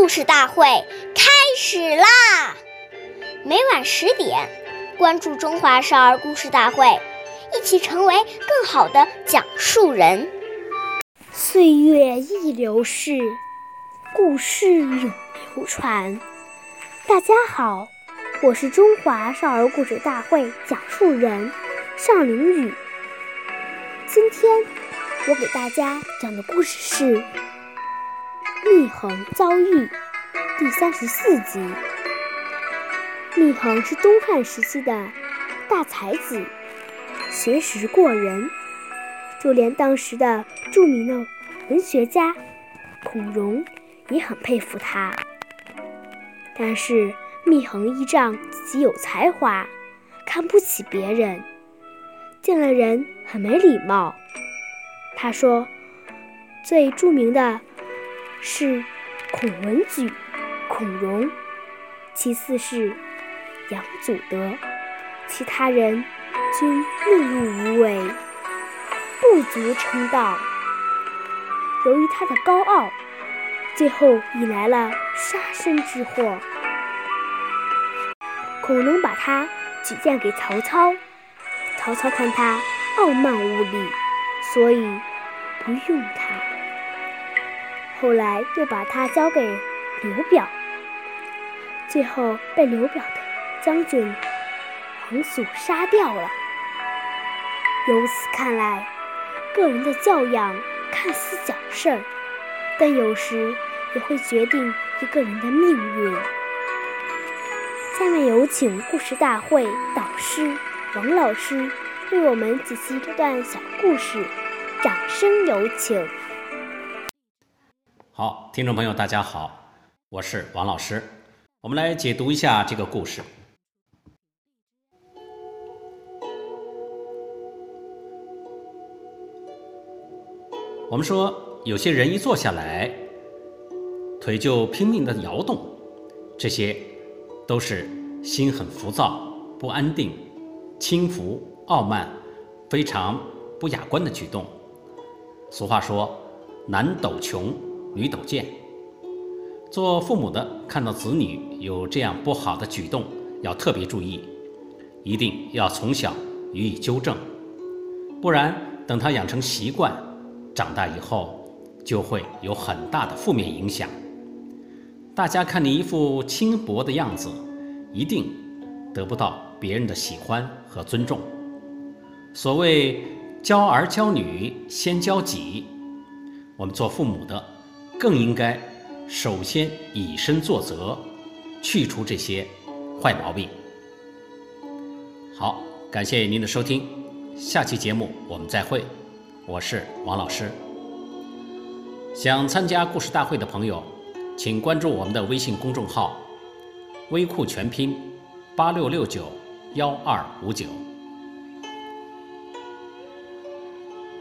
故事大会开始啦！每晚十点，关注《中华少儿故事大会》，一起成为更好的讲述人。岁月易流逝，故事永流传。大家好，我是中华少儿故事大会讲述人尚凌宇。今天我给大家讲的故事是《祢衡遭遇》第三十四集。祢衡是东汉时期的大才子，学识过人，就连当时的著名的文学家孔融也很佩服他。但是祢衡依仗自己有才华，看不起别人，见了人很没礼貌。他说，最著名的是孔文举、孔融，其次是杨祖德，其他人均碌碌无为，不足称道。由于他的高傲，最后引来了杀身之祸。孔融把他举荐给曹操，曹操看他傲慢无礼，所以不用他。后来又把他交给刘表，最后被刘表的将军黄祖杀掉了。由此看来，个人的教养看似小事儿，但有时也会决定一个人的命运。下面有请故事大会导师王老师为我们解析这段小故事，掌声有请。好，听众朋友，大家好，我是王老师，我们来解读一下这个故事。我们说，有些人一坐下来，腿就拼命的摇动，这些。都是心很浮躁、不安定、轻浮、傲慢、非常不雅观的举动。俗话说：“男抖穷，女斗贱。”做父母的看到子女有这样不好的举动，要特别注意，一定要从小予以纠正，不然等他养成习惯，长大以后就会有很大的负面影响。大家看你一副轻薄的样子，一定得不到别人的喜欢和尊重。所谓教儿教女先教己，我们做父母的更应该首先以身作则，去除这些坏毛病。好，感谢您的收听，下期节目我们再会，我是王老师。想参加故事大会的朋友。请关注我们的微信公众号“微库全拼八六六九幺二五九”。